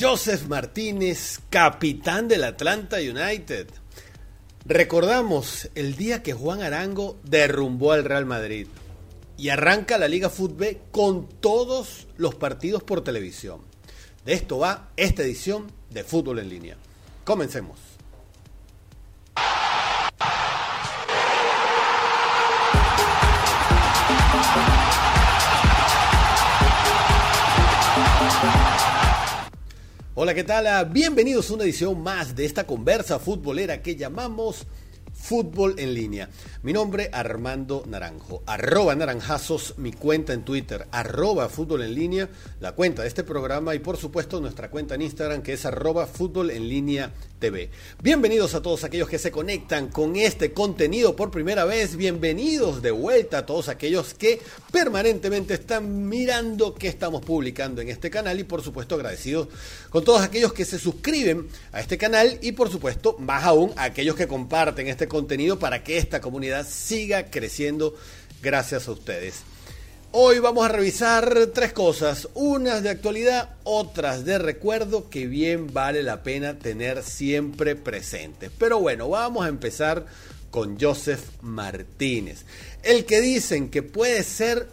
Joseph Martínez, capitán del Atlanta United. Recordamos el día que Juan Arango derrumbó al Real Madrid y arranca la Liga Fútbol con todos los partidos por televisión. De esto va esta edición de Fútbol en línea. Comencemos. Hola, ¿qué tal? Ah, bienvenidos a una edición más de esta conversa futbolera que llamamos Fútbol en línea. Mi nombre Armando Naranjo, arroba naranjazos, mi cuenta en Twitter, arroba fútbol en línea, la cuenta de este programa y por supuesto nuestra cuenta en Instagram que es arroba fútbol en línea TV. Bienvenidos a todos aquellos que se conectan con este contenido por primera vez. Bienvenidos de vuelta a todos aquellos que permanentemente están mirando qué estamos publicando en este canal y por supuesto agradecidos con todos aquellos que se suscriben a este canal y por supuesto más aún a aquellos que comparten este contenido para que esta comunidad siga creciendo gracias a ustedes. Hoy vamos a revisar tres cosas, unas de actualidad, otras de recuerdo que bien vale la pena tener siempre presentes. Pero bueno, vamos a empezar con Joseph Martínez, el que dicen que puede ser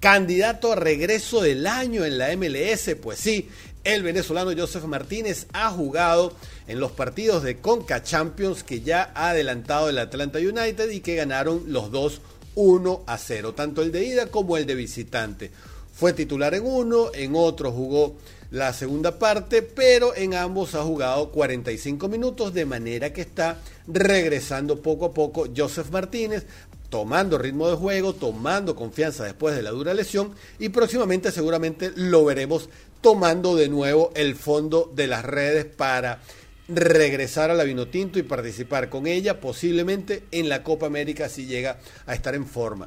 candidato a regreso del año en la MLS, pues sí, el venezolano Joseph Martínez ha jugado en los partidos de Conca Champions que ya ha adelantado el Atlanta United y que ganaron los dos 1 a 0, tanto el de ida como el de visitante. Fue titular en uno, en otro jugó la segunda parte, pero en ambos ha jugado 45 minutos, de manera que está regresando poco a poco Joseph Martínez, tomando ritmo de juego, tomando confianza después de la dura lesión y próximamente seguramente lo veremos tomando de nuevo el fondo de las redes para regresar a la Vinotinto y participar con ella posiblemente en la Copa América si llega a estar en forma.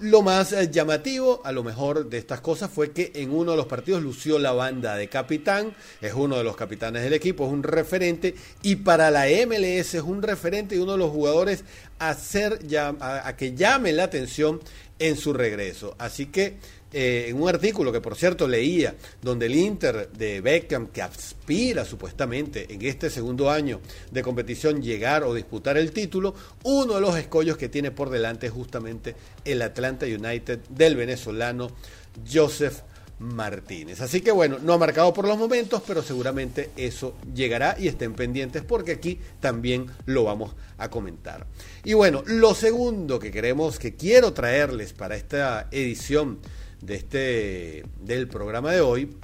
Lo más eh, llamativo, a lo mejor, de estas cosas fue que en uno de los partidos lució la banda de capitán, es uno de los capitanes del equipo, es un referente, y para la MLS es un referente y uno de los jugadores a, a que llame la atención en su regreso. Así que eh, en un artículo que por cierto leía, donde el Inter de Beckham, que aspira supuestamente en este segundo año de competición llegar o disputar el título, uno de los escollos que tiene por delante es justamente el Atlanta United del venezolano Joseph Martínez. Así que bueno, no ha marcado por los momentos, pero seguramente eso llegará y estén pendientes porque aquí también lo vamos a comentar. Y bueno, lo segundo que queremos, que quiero traerles para esta edición de este, del programa de hoy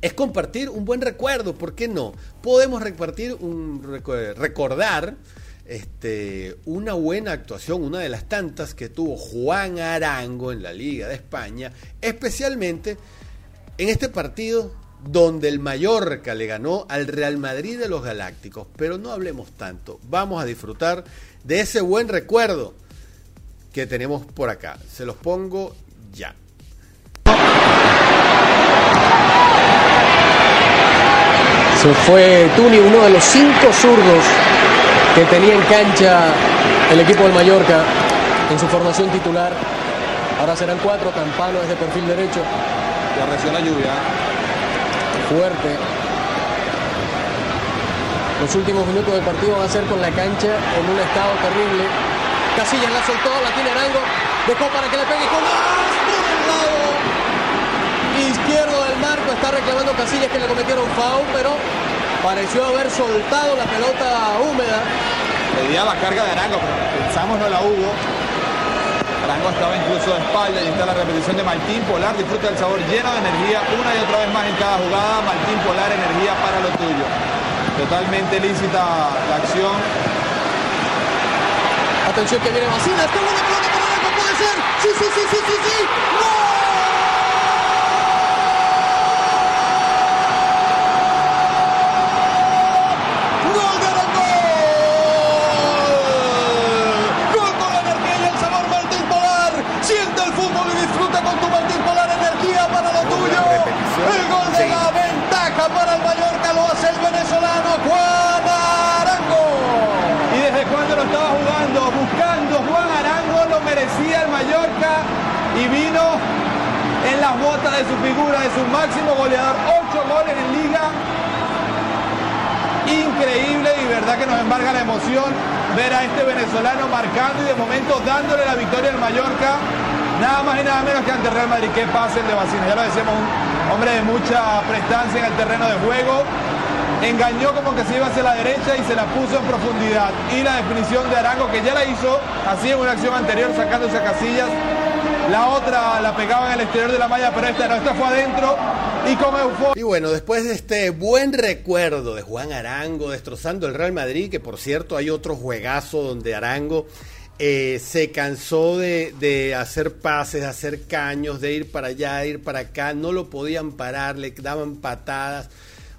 es compartir un buen recuerdo, ¿por qué no? Podemos repartir un, recordar este, una buena actuación, una de las tantas que tuvo Juan Arango en la Liga de España, especialmente en este partido donde el Mallorca le ganó al Real Madrid de los Galácticos. Pero no hablemos tanto, vamos a disfrutar de ese buen recuerdo que tenemos por acá. Se los pongo ya. Se fue Tuni, uno de los cinco zurdos que tenía en cancha el equipo del Mallorca en su formación titular. Ahora serán cuatro, Campano desde perfil derecho. Ya recién la lluvia. Fuerte. Los últimos minutos del partido van a ser con la cancha en un estado terrible. Casillas la soltó, la tiene Arango. Dejó para que le pegue con izquierdo del marco está reclamando Casillas que le cometieron foul, pero pareció haber soltado la pelota húmeda. Pedía la carga de Arango, pero pensamos no la hubo. Arango estaba incluso de espalda y está la repetición de Martín Polar. Disfruta el sabor lleno de energía una y otra vez más en cada jugada. Martín Polar, energía para lo tuyo. Totalmente lícita la acción. Atención que viene Vacina. Está buena pelota para Arango, puede ser. Sí, sí, sí, sí, sí, sí. ¡No! Y vino en las botas de su figura, de su máximo goleador. Ocho goles en liga increíble y verdad que nos embarga la emoción ver a este venezolano marcando y de momento dándole la victoria al Mallorca, nada más y nada menos que ante Real Madrid. ¿Qué pase el de Bacina? Ya lo decíamos, un hombre de mucha prestancia en el terreno de juego. Engañó como que se iba hacia la derecha y se la puso en profundidad. Y la definición de Arango, que ya la hizo así en una acción anterior, sacándose a casillas. La otra la pegaba en el exterior de la malla, pero esta no, esta fue adentro y con euforia. Y bueno, después de este buen recuerdo de Juan Arango destrozando el Real Madrid, que por cierto hay otro juegazo donde Arango eh, se cansó de, de, hacer pases, de hacer caños, de ir para allá, de ir para acá, no lo podían parar, le daban patadas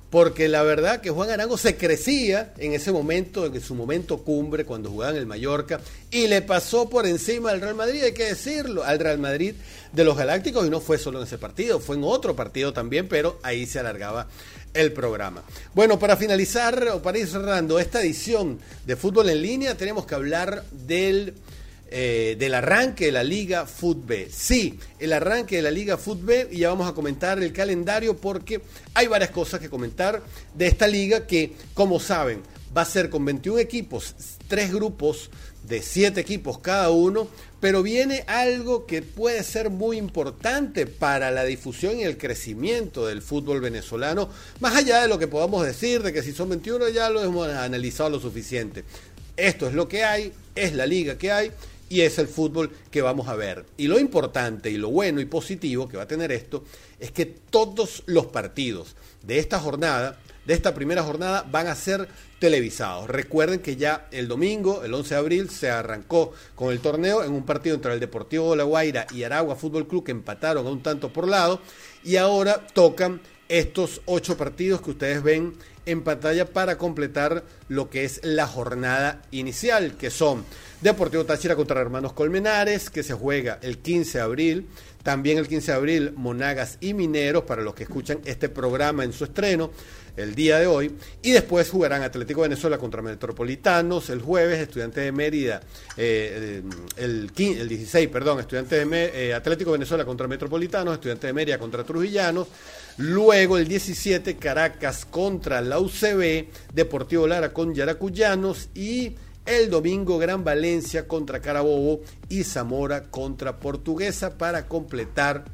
porque la verdad que Juan Arango se crecía en ese momento, en su momento cumbre, cuando jugaba en el Mallorca, y le pasó por encima al Real Madrid, hay que decirlo, al Real Madrid de los Galácticos, y no fue solo en ese partido, fue en otro partido también, pero ahí se alargaba el programa. Bueno, para finalizar, o para ir cerrando esta edición de fútbol en línea, tenemos que hablar del eh, del arranque de la Liga Fútbol. Sí, el arranque de la Liga Fútbol y ya vamos a comentar el calendario porque hay varias cosas que comentar de esta liga que, como saben, va a ser con 21 equipos, tres grupos de 7 equipos cada uno, pero viene algo que puede ser muy importante para la difusión y el crecimiento del fútbol venezolano, más allá de lo que podamos decir, de que si son 21 ya lo hemos analizado lo suficiente. Esto es lo que hay, es la liga que hay y es el fútbol que vamos a ver. Y lo importante y lo bueno y positivo que va a tener esto es que todos los partidos de esta jornada, de esta primera jornada, van a ser televisados. Recuerden que ya el domingo, el 11 de abril, se arrancó con el torneo en un partido entre el Deportivo de La Guaira y Aragua Fútbol Club que empataron a un tanto por lado y ahora tocan estos ocho partidos que ustedes ven en pantalla para completar lo que es la jornada inicial, que son Deportivo Táchira contra Hermanos Colmenares, que se juega el 15 de abril. También el 15 de abril, Monagas y Mineros, para los que escuchan este programa en su estreno el día de hoy. Y después jugarán Atlético Venezuela contra Metropolitanos el jueves, Estudiantes de Mérida, eh, el, el, 16, perdón, Estudiantes de eh, Atlético Venezuela contra Metropolitanos, Estudiantes de Mérida contra Trujillanos. Luego el 17, Caracas contra la UCB, Deportivo Lara con Yaracuyanos y el domingo Gran Valencia contra Carabobo y Zamora contra Portuguesa para completar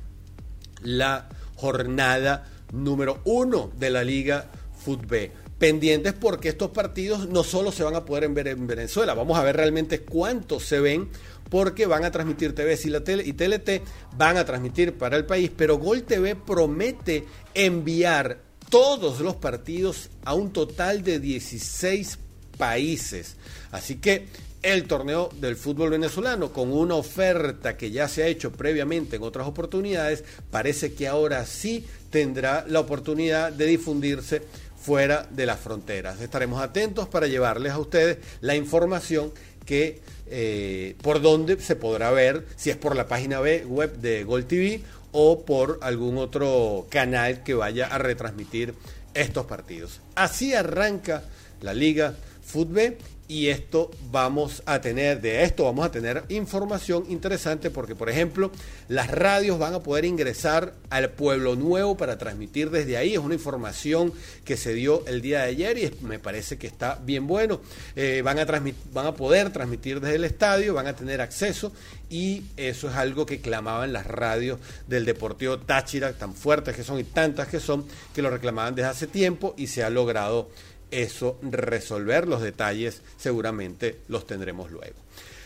la jornada número uno de la Liga Fútbol. Pendientes porque estos partidos no solo se van a poder ver en Venezuela, vamos a ver realmente cuántos se ven porque van a transmitir TV y, TLT van a transmitir para el país, pero Gol TV promete enviar todos los partidos a un total de 16 países. Así que el torneo del fútbol venezolano, con una oferta que ya se ha hecho previamente en otras oportunidades, parece que ahora sí tendrá la oportunidad de difundirse fuera de las fronteras. Estaremos atentos para llevarles a ustedes la información que eh, por dónde se podrá ver, si es por la página web de Gol TV o por algún otro canal que vaya a retransmitir estos partidos. Así arranca la Liga Fútbol y esto vamos a tener, de esto vamos a tener información interesante porque, por ejemplo, las radios van a poder ingresar al Pueblo Nuevo para transmitir desde ahí. Es una información que se dio el día de ayer y me parece que está bien bueno. Eh, van, a van a poder transmitir desde el estadio, van a tener acceso y eso es algo que clamaban las radios del Deportivo Táchira, tan fuertes que son y tantas que son, que lo reclamaban desde hace tiempo y se ha logrado eso resolver. Los detalles seguramente los tendremos luego.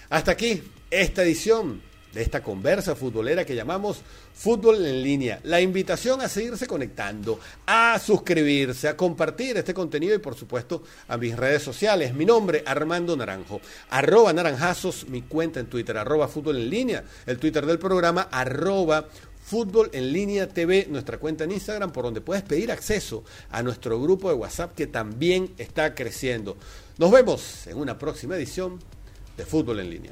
Hasta aquí esta edición de esta conversa futbolera que llamamos Fútbol en línea. La invitación a seguirse conectando, a suscribirse, a compartir este contenido y por supuesto a mis redes sociales. Mi nombre, Armando Naranjo, arroba naranjazos, mi cuenta en Twitter, arroba fútbol en línea, el Twitter del programa, arroba Fútbol en línea TV, nuestra cuenta en Instagram, por donde puedes pedir acceso a nuestro grupo de WhatsApp que también está creciendo. Nos vemos en una próxima edición de Fútbol en línea.